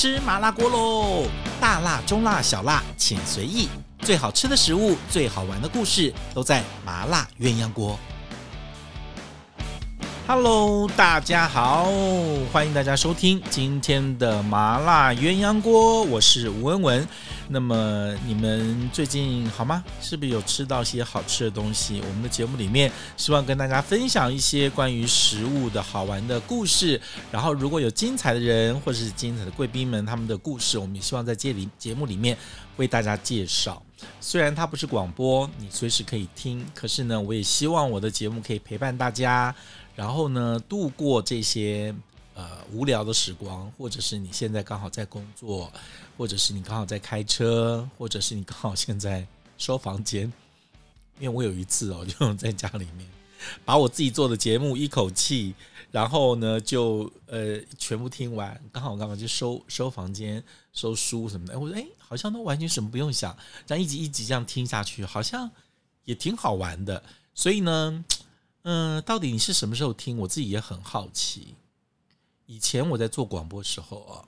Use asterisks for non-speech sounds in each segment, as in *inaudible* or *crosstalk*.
吃麻辣锅喽！大辣、中辣、小辣，请随意。最好吃的食物，最好玩的故事，都在麻辣鸳鸯锅。Hello，大家好，欢迎大家收听今天的麻辣鸳鸯锅，我是吴文文。那么你们最近好吗？是不是有吃到些好吃的东西？我们的节目里面希望跟大家分享一些关于食物的好玩的故事。然后如果有精彩的人或者是精彩的贵宾们，他们的故事，我们也希望在这里节目里面为大家介绍。虽然它不是广播，你随时可以听，可是呢，我也希望我的节目可以陪伴大家。然后呢，度过这些呃无聊的时光，或者是你现在刚好在工作，或者是你刚好在开车，或者是你刚好现在收房间。因为我有一次哦，*laughs* 就在家里面把我自己做的节目一口气，然后呢就呃全部听完，刚好刚好就收收房间、收书什么的。我说哎，好像都完全什么不用想，这样一集一集这样听下去，好像也挺好玩的。所以呢。嗯，到底你是什么时候听？我自己也很好奇。以前我在做广播时候啊，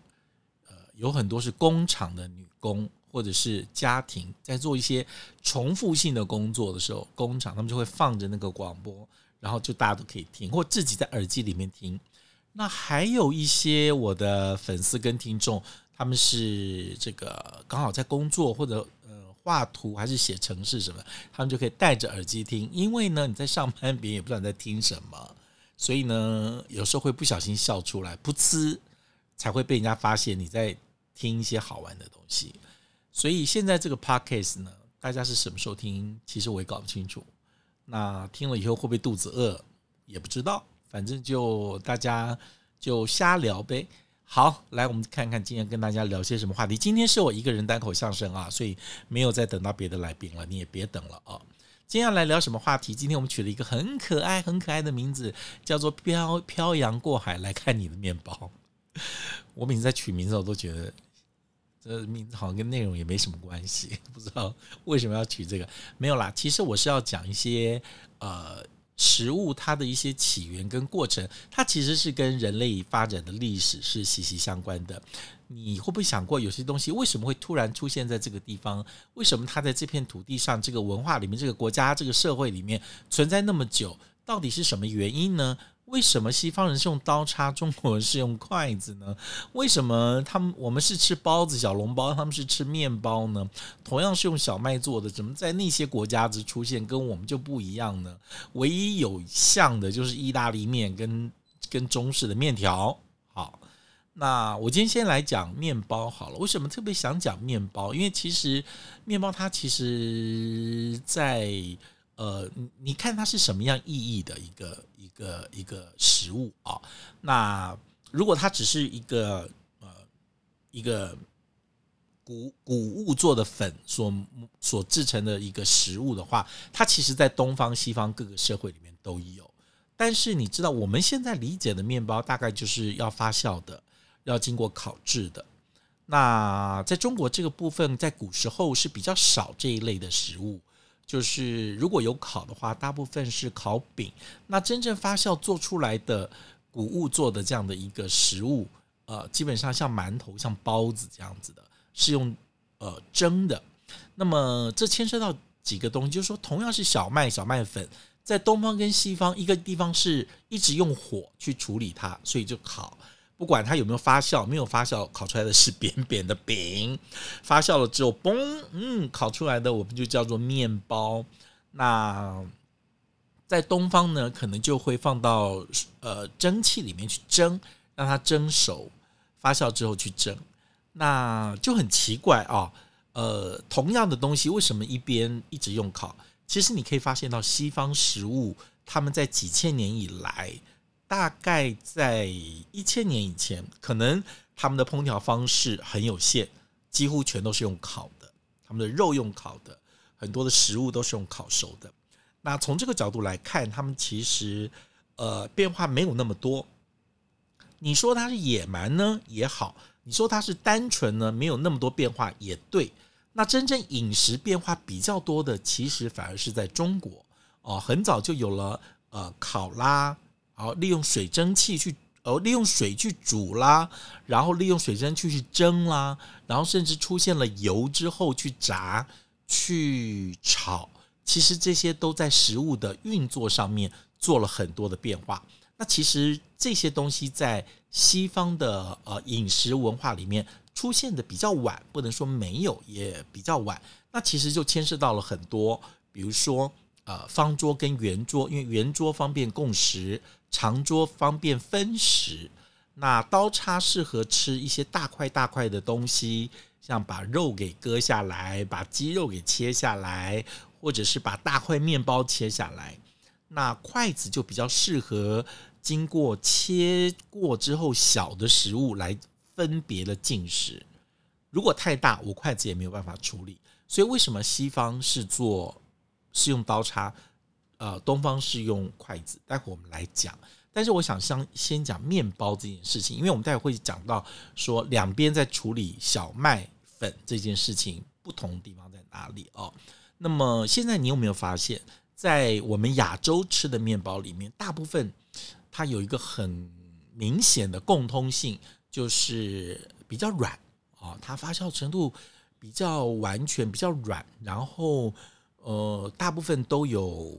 呃，有很多是工厂的女工，或者是家庭在做一些重复性的工作的时候，工厂他们就会放着那个广播，然后就大家都可以听，或自己在耳机里面听。那还有一些我的粉丝跟听众，他们是这个刚好在工作或者。画图还是写程式什么，他们就可以戴着耳机听。因为呢，你在上班，别人也不知道你在听什么，所以呢，有时候会不小心笑出来，噗呲，才会被人家发现你在听一些好玩的东西。所以现在这个 podcast 呢，大家是什么时候听，其实我也搞不清楚。那听了以后会不会肚子饿，也不知道。反正就大家就瞎聊呗。好，来，我们看看今天跟大家聊些什么话题。今天是我一个人单口相声啊，所以没有再等到别的来宾了，你也别等了啊。接下来聊什么话题？今天我们取了一个很可爱、很可爱的名字，叫做“漂漂洋过海来看你的面包”。*laughs* 我每次在取名字，我都觉得这名字好像跟内容也没什么关系，*laughs* 不知道为什么要取这个。没有啦，其实我是要讲一些呃。食物它的一些起源跟过程，它其实是跟人类发展的历史是息息相关的。你会不会想过，有些东西为什么会突然出现在这个地方？为什么它在这片土地上、这个文化里面、这个国家、这个社会里面存在那么久？到底是什么原因呢？为什么西方人是用刀叉，中国人是用筷子呢？为什么他们我们是吃包子、小笼包，他们是吃面包呢？同样是用小麦做的，怎么在那些国家子出现跟我们就不一样呢？唯一有像的就是意大利面跟跟中式的面条。好，那我今天先来讲面包好了。为什么特别想讲面包？因为其实面包它其实在呃，你看它是什么样意义的一个。一个一个食物啊，那如果它只是一个呃一个谷谷物做的粉所所制成的一个食物的话，它其实在东方西方各个社会里面都有。但是你知道我们现在理解的面包大概就是要发酵的，要经过烤制的。那在中国这个部分，在古时候是比较少这一类的食物。就是如果有烤的话，大部分是烤饼。那真正发酵做出来的谷物做的这样的一个食物，呃，基本上像馒头、像包子这样子的，是用呃蒸的。那么这牵涉到几个东西，就是说，同样是小麦、小麦粉，在东方跟西方，一个地方是一直用火去处理它，所以就烤。不管它有没有发酵，没有发酵，烤出来的是扁扁的饼；发酵了之后，嘣，嗯，烤出来的我们就叫做面包。那在东方呢，可能就会放到呃蒸汽里面去蒸，让它蒸熟，发酵之后去蒸。那就很奇怪啊，呃，同样的东西为什么一边一直用烤？其实你可以发现到西方食物，他们在几千年以来。大概在一千年以前，可能他们的烹调方式很有限，几乎全都是用烤的。他们的肉用烤的，很多的食物都是用烤熟的。那从这个角度来看，他们其实呃变化没有那么多。你说它是野蛮呢也好，你说它是单纯呢没有那么多变化也对。那真正饮食变化比较多的，其实反而是在中国哦，很早就有了呃烤啦。然后利用水蒸气去呃利用水去煮啦，然后利用水蒸气去蒸啦，然后甚至出现了油之后去炸、去炒，其实这些都在食物的运作上面做了很多的变化。那其实这些东西在西方的呃饮食文化里面出现的比较晚，不能说没有，也比较晚。那其实就牵涉到了很多，比如说呃方桌跟圆桌，因为圆桌方便共食，长桌方便分食。那刀叉适合吃一些大块大块的东西，像把肉给割下来，把鸡肉给切下来，或者是把大块面包切下来。那筷子就比较适合。经过切过之后，小的食物来分别的进食。如果太大，我筷子也没有办法处理。所以，为什么西方是做是用刀叉，呃，东方是用筷子？待会我们来讲。但是，我想先先讲面包这件事情，因为我们待会会讲到说两边在处理小麦粉这件事情不同的地方在哪里哦。那么，现在你有没有发现，在我们亚洲吃的面包里面，大部分它有一个很明显的共通性，就是比较软啊，它发酵程度比较完全，比较软，然后呃，大部分都有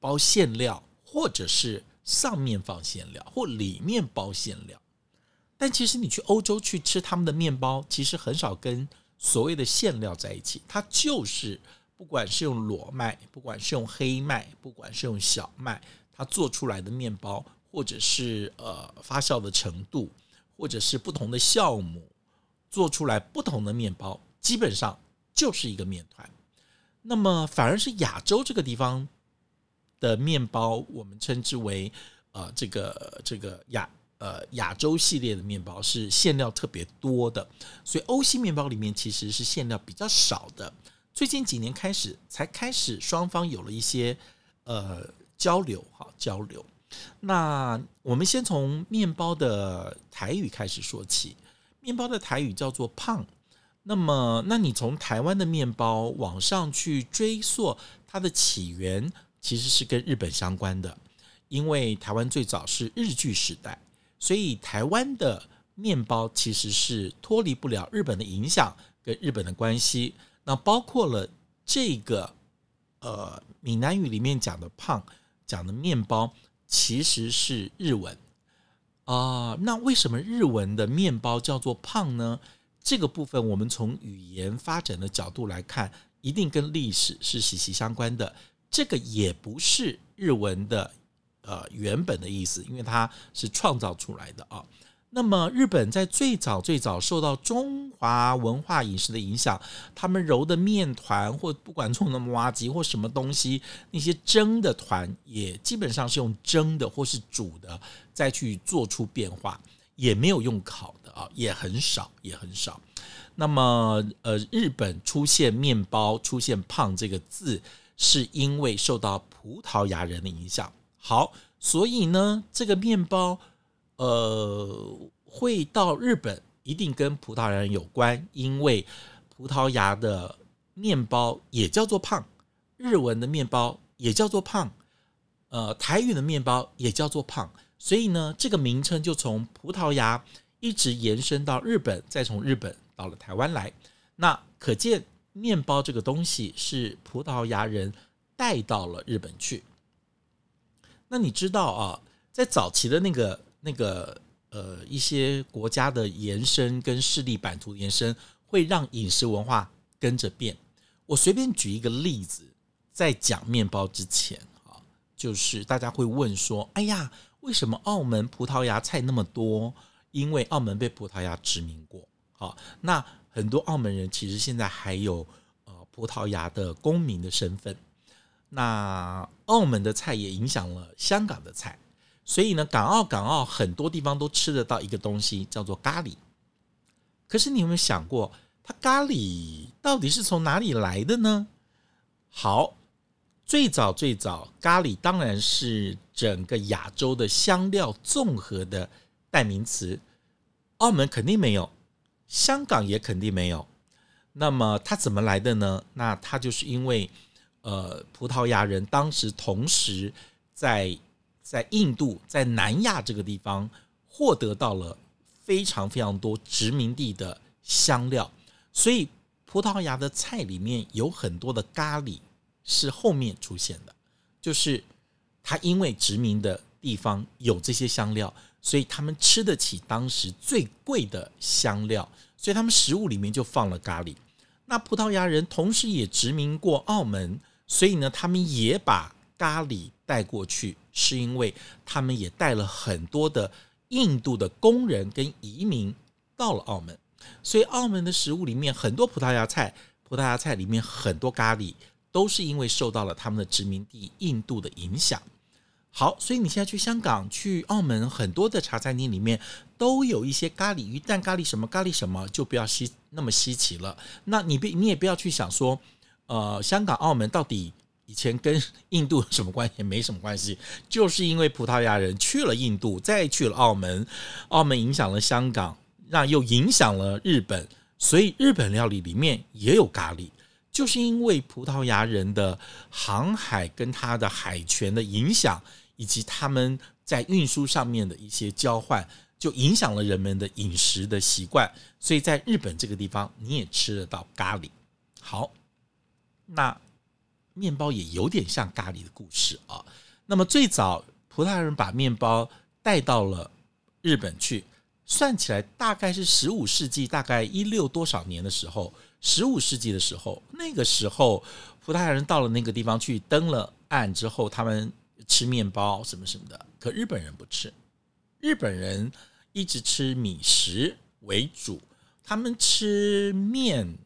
包馅料，或者是上面放馅料，或里面包馅料。但其实你去欧洲去吃他们的面包，其实很少跟所谓的馅料在一起，它就是不管是用裸麦，不管是用黑麦，不管是用小麦。它做出来的面包，或者是呃发酵的程度，或者是不同的酵母做出来不同的面包，基本上就是一个面团。那么反而是亚洲这个地方的面包，我们称之为呃这个这个亚呃亚洲系列的面包是馅料特别多的，所以欧系面包里面其实是馅料比较少的。最近几年开始才开始双方有了一些呃。交流哈，交流。那我们先从面包的台语开始说起。面包的台语叫做“胖”。那么，那你从台湾的面包往上去追溯它的起源，其实是跟日本相关的。因为台湾最早是日据时代，所以台湾的面包其实是脱离不了日本的影响跟日本的关系。那包括了这个呃闽南语里面讲的“胖”。讲的面包其实是日文啊，那为什么日文的面包叫做胖呢？这个部分我们从语言发展的角度来看，一定跟历史是息息相关的。这个也不是日文的呃原本的意思，因为它是创造出来的啊。那么，日本在最早最早受到中华文化饮食的影响，他们揉的面团或不管做的麻糬或什么东西，那些蒸的团也基本上是用蒸的或是煮的，再去做出变化，也没有用烤的啊，也很少，也很少。那么，呃，日本出现面包出现胖这个字，是因为受到葡萄牙人的影响。好，所以呢，这个面包。呃，会到日本一定跟葡萄牙人有关，因为葡萄牙的面包也叫做胖，日文的面包也叫做胖，呃，台语的面包也叫做胖，所以呢，这个名称就从葡萄牙一直延伸到日本，再从日本到了台湾来。那可见面包这个东西是葡萄牙人带到了日本去。那你知道啊，在早期的那个。那个呃，一些国家的延伸跟势力版图延伸，会让饮食文化跟着变。我随便举一个例子，在讲面包之前啊，就是大家会问说：“哎呀，为什么澳门葡萄牙菜那么多？”因为澳门被葡萄牙殖民过。好，那很多澳门人其实现在还有呃葡萄牙的公民的身份。那澳门的菜也影响了香港的菜。所以呢，港澳港澳很多地方都吃得到一个东西，叫做咖喱。可是你有没有想过，它咖喱到底是从哪里来的呢？好，最早最早，咖喱当然是整个亚洲的香料综合的代名词。澳门肯定没有，香港也肯定没有。那么它怎么来的呢？那它就是因为，呃，葡萄牙人当时同时在在印度、在南亚这个地方获得到了非常非常多殖民地的香料，所以葡萄牙的菜里面有很多的咖喱是后面出现的，就是他因为殖民的地方有这些香料，所以他们吃得起当时最贵的香料，所以他们食物里面就放了咖喱。那葡萄牙人同时也殖民过澳门，所以呢，他们也把咖喱带过去，是因为他们也带了很多的印度的工人跟移民到了澳门，所以澳门的食物里面很多葡萄牙菜，葡萄牙菜里面很多咖喱，都是因为受到了他们的殖民地印度的影响。好，所以你现在去香港、去澳门，很多的茶餐厅里面都有一些咖喱鱼蛋、咖喱什么、咖喱什么，就不要稀那么稀奇了。那你别你也不要去想说，呃，香港、澳门到底以前跟印度有什么关系？没什么关系，就是因为葡萄牙人去了印度，再去了澳门，澳门影响了香港，那又影响了日本，所以日本料理里面也有咖喱。就是因为葡萄牙人的航海跟他的海权的影响。以及他们在运输上面的一些交换，就影响了人们的饮食的习惯。所以在日本这个地方，你也吃得到咖喱。好，那面包也有点像咖喱的故事啊。那么最早葡萄牙人把面包带到了日本去，算起来大概是十五世纪，大概一六多少年的时候，十五世纪的时候，那个时候葡萄牙人到了那个地方去登了岸之后，他们。吃面包什么什么的，可日本人不吃，日本人一直吃米食为主，他们吃面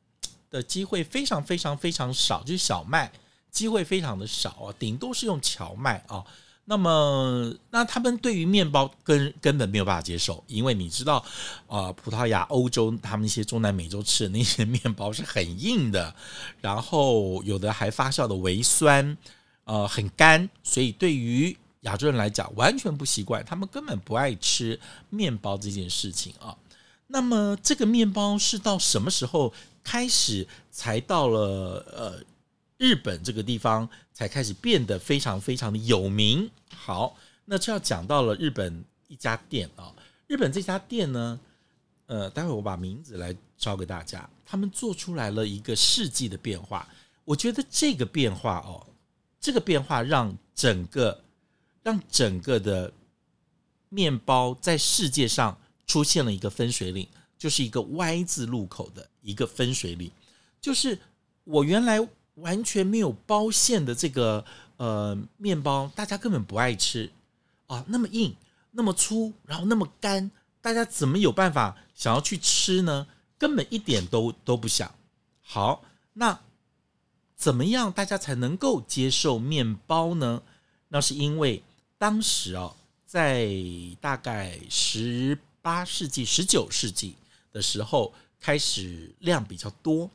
的机会非常非常非常少，就是小麦机会非常的少啊，顶多是用荞麦啊。那么，那他们对于面包根根本没有办法接受，因为你知道，啊，葡萄牙、欧洲他们一些中南美洲吃的那些面包是很硬的，然后有的还发酵的微酸。呃，很干，所以对于亚洲人来讲，完全不习惯，他们根本不爱吃面包这件事情啊。那么，这个面包是到什么时候开始才到了呃日本这个地方才开始变得非常非常的有名？好，那就要讲到了日本一家店啊。日本这家店呢，呃，待会我把名字来招给大家，他们做出来了一个世纪的变化。我觉得这个变化哦。这个变化让整个让整个的面包在世界上出现了一个分水岭，就是一个 Y 字路口的一个分水岭。就是我原来完全没有包馅的这个呃面包，大家根本不爱吃啊，那么硬，那么粗，然后那么干，大家怎么有办法想要去吃呢？根本一点都都不想。好，那。怎么样，大家才能够接受面包呢？那是因为当时啊，在大概十八世纪、十九世纪的时候，开始量比较多，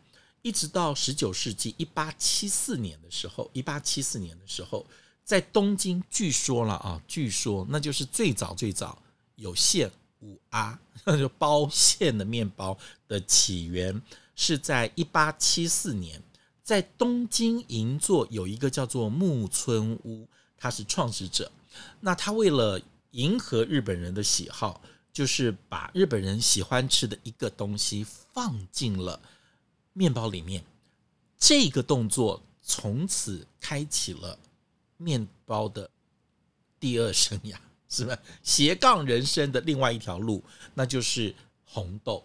一直到十九世纪一八七四年的时候，一八七四年的时候，在东京，据说了啊，据说那就是最早最早有馅五阿，那就包馅的面包的起源是在一八七四年。在东京银座有一个叫做木村屋，他是创始者。那他为了迎合日本人的喜好，就是把日本人喜欢吃的一个东西放进了面包里面。这个动作从此开启了面包的第二生涯，是吧？斜杠人生的另外一条路，那就是红豆。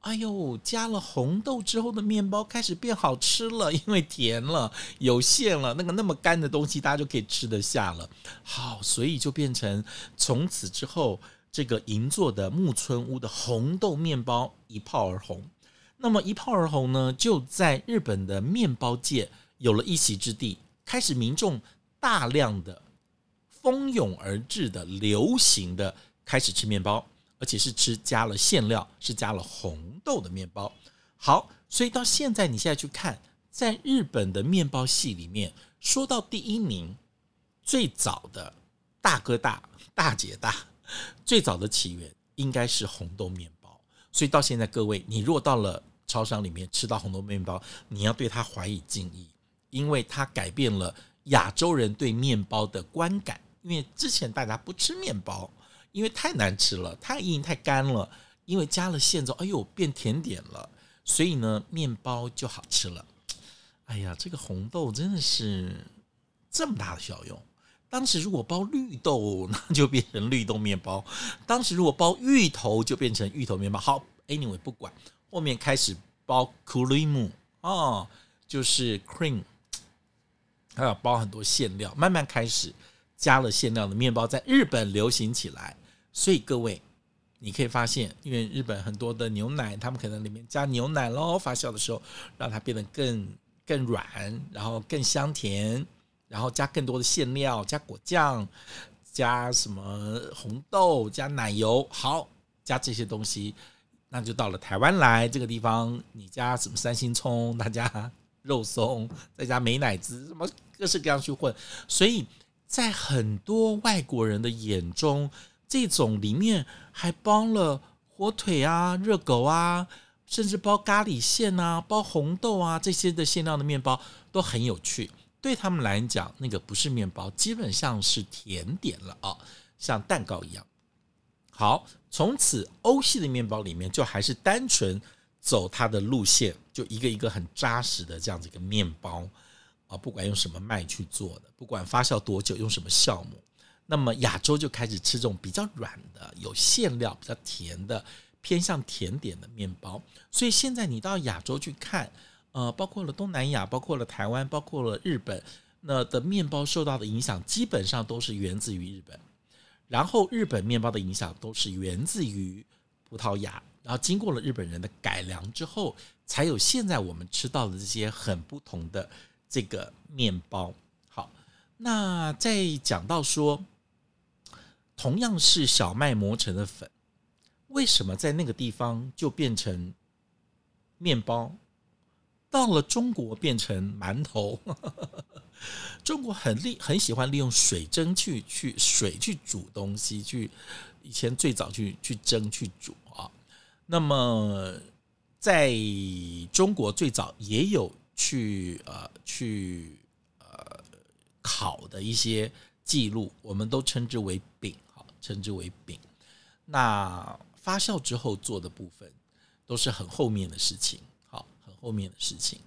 哎呦，加了红豆之后的面包开始变好吃了，因为甜了，有馅了，那个那么干的东西大家就可以吃得下了。好，所以就变成从此之后，这个银座的木村屋的红豆面包一炮而红。那么一炮而红呢，就在日本的面包界有了一席之地，开始民众大量的蜂拥而至的流行的开始吃面包。而且是吃加了馅料，是加了红豆的面包。好，所以到现在，你现在去看，在日本的面包系里面，说到第一名，最早的大哥大、大姐大，最早的起源应该是红豆面包。所以到现在，各位，你如果到了超商里面吃到红豆面包，你要对它怀以敬意，因为它改变了亚洲人对面包的观感。因为之前大家不吃面包，因为太难吃了，太硬太干了。因为加了馅之后，哎呦，变甜点了，所以呢，面包就好吃了。哎呀，这个红豆真的是这么大的效用。当时如果包绿豆，那就变成绿豆面包；当时如果包芋头，就变成芋头面包。好，anyway，不管，后面开始包 cream 哦，就是 cream，还有包很多馅料，慢慢开始加了馅料的面包在日本流行起来。所以各位。你可以发现，因为日本很多的牛奶，他们可能里面加牛奶喽，发酵的时候让它变得更更软，然后更香甜，然后加更多的馅料，加果酱，加什么红豆，加奶油，好，加这些东西，那就到了台湾来这个地方，你加什么三星葱，他加肉松，再加美乃滋，什么各式各样去混，所以在很多外国人的眼中。这种里面还包了火腿啊、热狗啊，甚至包咖喱馅啊、包红豆啊这些的馅料的面包都很有趣。对他们来讲，那个不是面包，基本上是甜点了啊，像蛋糕一样。好，从此欧系的面包里面就还是单纯走它的路线，就一个一个很扎实的这样子一个面包啊，不管用什么麦去做的，不管发酵多久，用什么酵母。那么亚洲就开始吃这种比较软的、有馅料、比较甜的、偏向甜点的面包。所以现在你到亚洲去看，呃，包括了东南亚、包括了台湾、包括了日本，那的面包受到的影响基本上都是源自于日本。然后日本面包的影响都是源自于葡萄牙，然后经过了日本人的改良之后，才有现在我们吃到的这些很不同的这个面包。好，那再讲到说。同样是小麦磨成的粉，为什么在那个地方就变成面包，到了中国变成馒头？*laughs* 中国很利很喜欢利用水蒸去去水去煮东西，去以前最早去去蒸去煮啊。那么在中国最早也有去呃去呃烤的一些记录，我们都称之为饼。称之为饼，那发酵之后做的部分都是很后面的事情，后面的事情。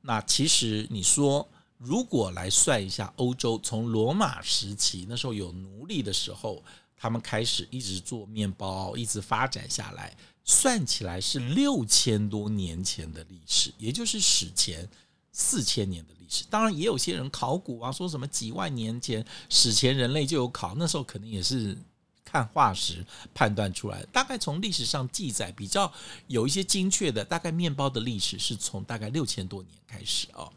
那其实你说，如果来算一下，欧洲从罗马时期那时候有奴隶的时候，他们开始一直做面包，一直发展下来，算起来是六千多年前的历史，也就是史前四千年的历史。当然，也有些人考古啊，说什么几万年前史前人类就有考，那时候可能也是。看化石判断出来，大概从历史上记载比较有一些精确的，大概面包的历史是从大概六千多年开始啊。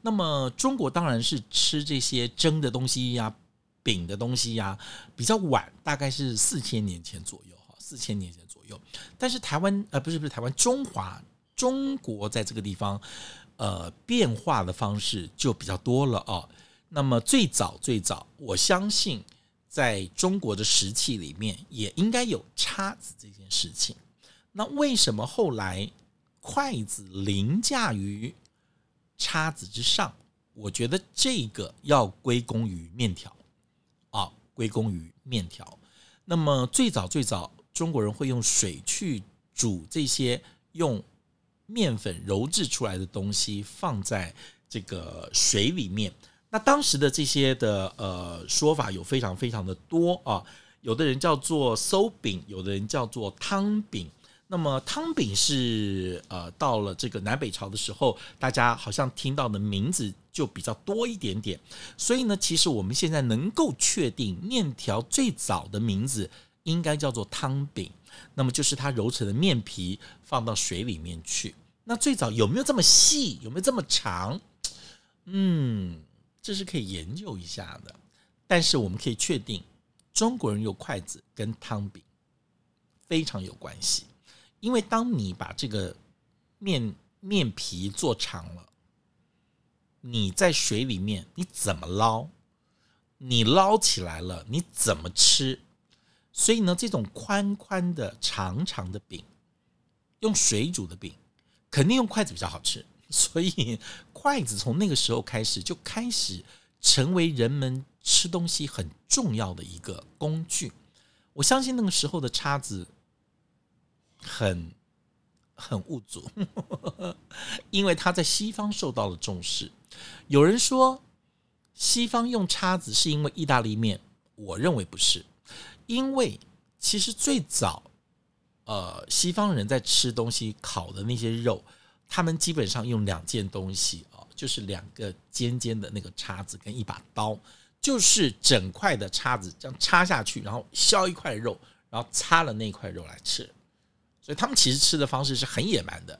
那么中国当然是吃这些蒸的东西呀、饼的东西呀，比较晚，大概是四千年前左右哈，四千年前左右。但是台湾呃不是不是台湾，中华中国在这个地方呃变化的方式就比较多了啊。那么最早最早，我相信。在中国的食器里面，也应该有叉子这件事情。那为什么后来筷子凌驾于叉子之上？我觉得这个要归功于面条啊，归功于面条。那么最早最早，中国人会用水去煮这些用面粉揉制出来的东西，放在这个水里面。那当时的这些的呃说法有非常非常的多啊，有的人叫做馊饼，有的人叫做汤饼。那么汤饼是呃到了这个南北朝的时候，大家好像听到的名字就比较多一点点。所以呢，其实我们现在能够确定面条最早的名字应该叫做汤饼。那么就是它揉成的面皮放到水里面去。那最早有没有这么细？有没有这么长？嗯。这是可以研究一下的，但是我们可以确定，中国人用筷子跟汤饼非常有关系，因为当你把这个面面皮做长了，你在水里面你怎么捞？你捞起来了你怎么吃？所以呢，这种宽宽的长长的饼，用水煮的饼，肯定用筷子比较好吃。所以，筷子从那个时候开始就开始成为人们吃东西很重要的一个工具。我相信那个时候的叉子很很物足，*laughs* 因为它在西方受到了重视。有人说西方用叉子是因为意大利面，我认为不是，因为其实最早呃西方人在吃东西烤的那些肉，他们基本上用两件东西，就是两个尖尖的那个叉子跟一把刀，就是整块的叉子这样插下去，然后削一块肉，然后擦了那块肉来吃。所以他们其实吃的方式是很野蛮的。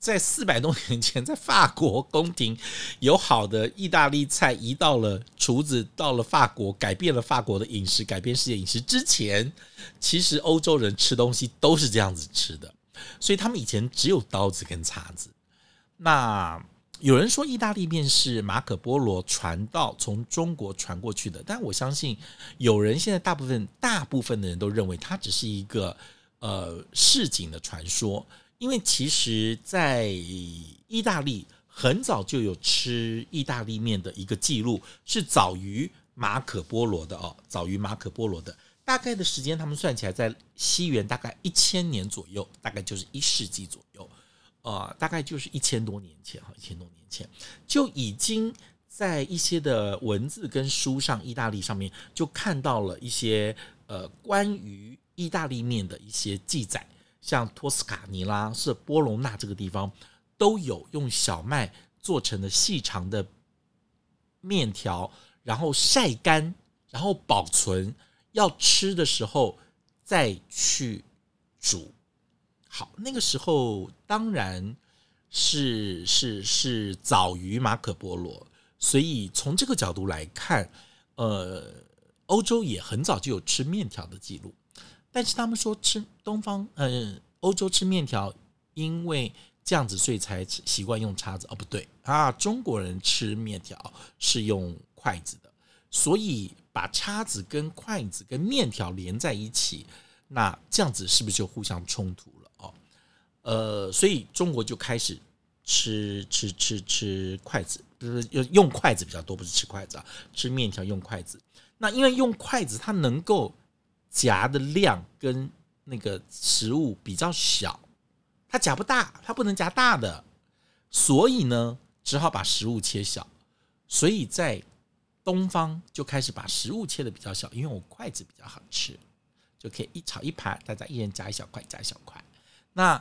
在四百多年前，在法国宫廷，有好的意大利菜移到了厨子到了法国，改变了法国的饮食，改变世界饮食之前，其实欧洲人吃东西都是这样子吃的。所以他们以前只有刀子跟叉子。那有人说意大利面是马可波罗传到从中国传过去的，但我相信有人现在大部分大部分的人都认为它只是一个呃市井的传说。因为其实，在意大利很早就有吃意大利面的一个记录，是早于马可波罗的哦，早于马可波罗的。大概的时间，他们算起来在西元大概一千年左右，大概就是一世纪左右，呃，大概就是一千多年前哈，一千多年前就已经在一些的文字跟书上，意大利上面就看到了一些呃关于意大利面的一些记载。像托斯卡尼啦，是波隆纳这个地方，都有用小麦做成的细长的面条，然后晒干，然后保存，要吃的时候再去煮。好，那个时候当然是是是早于马可波罗，所以从这个角度来看，呃，欧洲也很早就有吃面条的记录。但是他们说吃东方，嗯，欧洲吃面条，因为这样子，所以才习惯用叉子。哦，不对啊，中国人吃面条是用筷子的，所以把叉子跟筷子跟面条连在一起，那这样子是不是就互相冲突？呃，所以中国就开始吃吃吃吃筷子，就是用筷子比较多，不是吃筷子啊，吃面条用筷子。那因为用筷子，它能够。夹的量跟那个食物比较小，它夹不大，它不能夹大的，所以呢，只好把食物切小。所以在东方就开始把食物切的比较小，因为我筷子比较好吃，就可以一炒一盘，大家一人夹一小块，夹一小块。那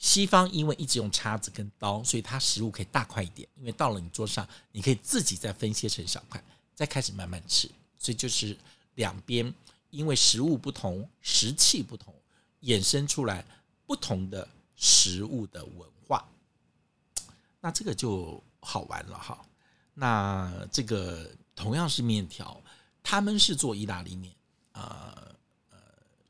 西方因为一直用叉子跟刀，所以它食物可以大块一点，因为到了你桌上，你可以自己再分切成小块，再开始慢慢吃。所以就是两边。因为食物不同，食器不同，衍生出来不同的食物的文化，那这个就好玩了哈。那这个同样是面条，他们是做意大利面啊，呃，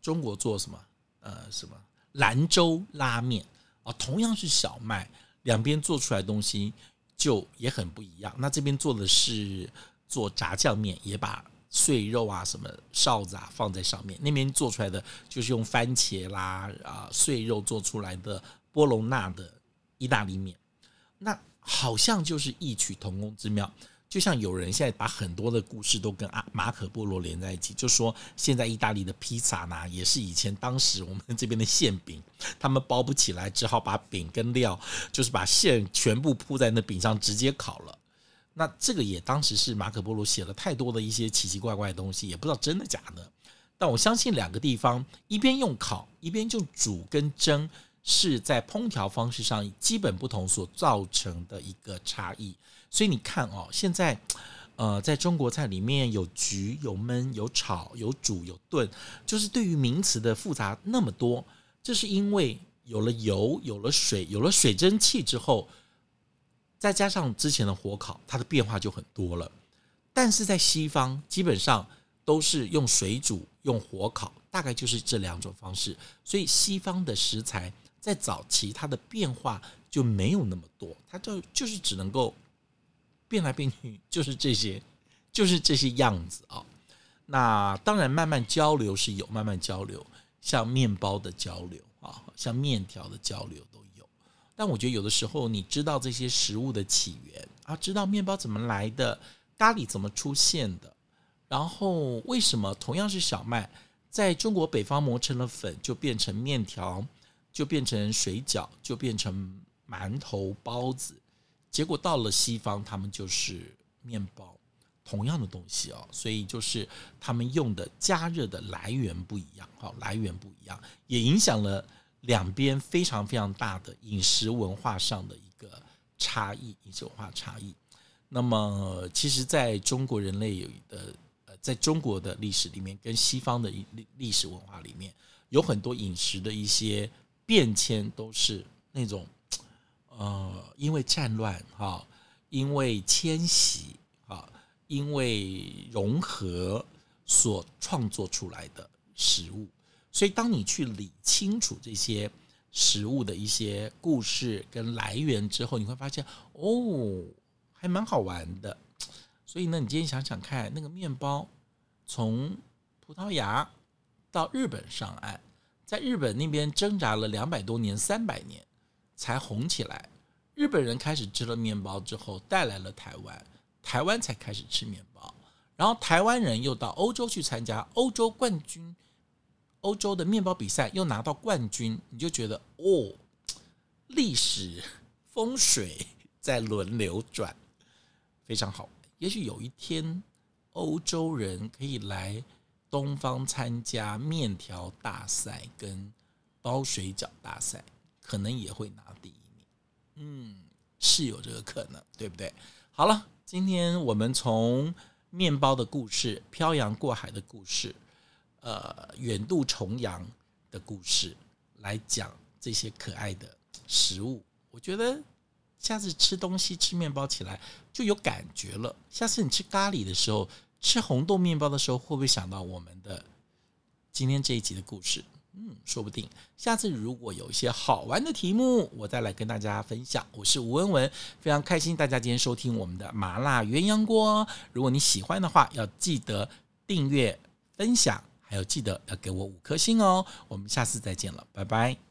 中国做什么？呃，什么兰州拉面啊？同样是小麦，两边做出来的东西就也很不一样。那这边做的是做炸酱面，也把。碎肉啊，什么哨子啊，放在上面。那边做出来的就是用番茄啦啊碎肉做出来的波隆纳的意大利面，那好像就是异曲同工之妙。就像有人现在把很多的故事都跟阿马可波罗连在一起，就说现在意大利的披萨呢，也是以前当时我们这边的馅饼，他们包不起来，只好把饼跟料，就是把馅全部铺在那饼上直接烤了。那这个也当时是马可波罗写了太多的一些奇奇怪怪的东西，也不知道真的假的。但我相信两个地方一边用烤，一边就煮跟蒸，是在烹调方式上基本不同所造成的一个差异。所以你看哦，现在 *tsk* 呃，在中国菜里面有焗、有焖、有炒、有煮、有炖，就是对于名词的复杂那么多，这是因为有了油、有了水、有了水蒸气之后。再加上之前的火烤，它的变化就很多了。但是在西方，基本上都是用水煮、用火烤，大概就是这两种方式。所以西方的食材在早期它的变化就没有那么多，它就就是只能够变来变去，就是这些，就是这些样子啊。那当然，慢慢交流是有慢慢交流，像面包的交流啊，像面条的交流都有。但我觉得有的时候，你知道这些食物的起源啊，知道面包怎么来的，咖喱怎么出现的？然后为什么同样是小麦，在中国北方磨成了粉，就变成面条，就变成水饺，就变成馒头、包子，结果到了西方，他们就是面包，同样的东西哦，所以就是他们用的加热的来源不一样，哈，来源不一样，也影响了两边非常非常大的饮食文化上的一个差异，饮食文化差异。那么，其实在中国人类有的呃，在中国的历史里面，跟西方的历历史文化里面，有很多饮食的一些变迁，都是那种呃，因为战乱哈，因为迁徙啊，因为融合所创作出来的食物。所以，当你去理清楚这些食物的一些故事跟来源之后，你会发现哦。还蛮好玩的，所以呢，你今天想想看，那个面包从葡萄牙到日本上岸，在日本那边挣扎了两百多年、三百年才红起来。日本人开始吃了面包之后，带来了台湾，台湾才开始吃面包。然后台湾人又到欧洲去参加欧洲冠军，欧洲的面包比赛又拿到冠军，你就觉得哦，历史风水在轮流转。非常好，也许有一天，欧洲人可以来东方参加面条大赛跟包水饺大赛，可能也会拿第一。嗯，是有这个可能，对不对？好了，今天我们从面包的故事、漂洋过海的故事、呃，远渡重洋的故事来讲这些可爱的食物，我觉得。下次吃东西吃面包起来就有感觉了。下次你吃咖喱的时候，吃红豆面包的时候，会不会想到我们的今天这一集的故事？嗯，说不定。下次如果有一些好玩的题目，我再来跟大家分享。我是吴文文，非常开心大家今天收听我们的麻辣鸳鸯锅。如果你喜欢的话，要记得订阅、分享，还有记得要给我五颗星哦。我们下次再见了，拜拜。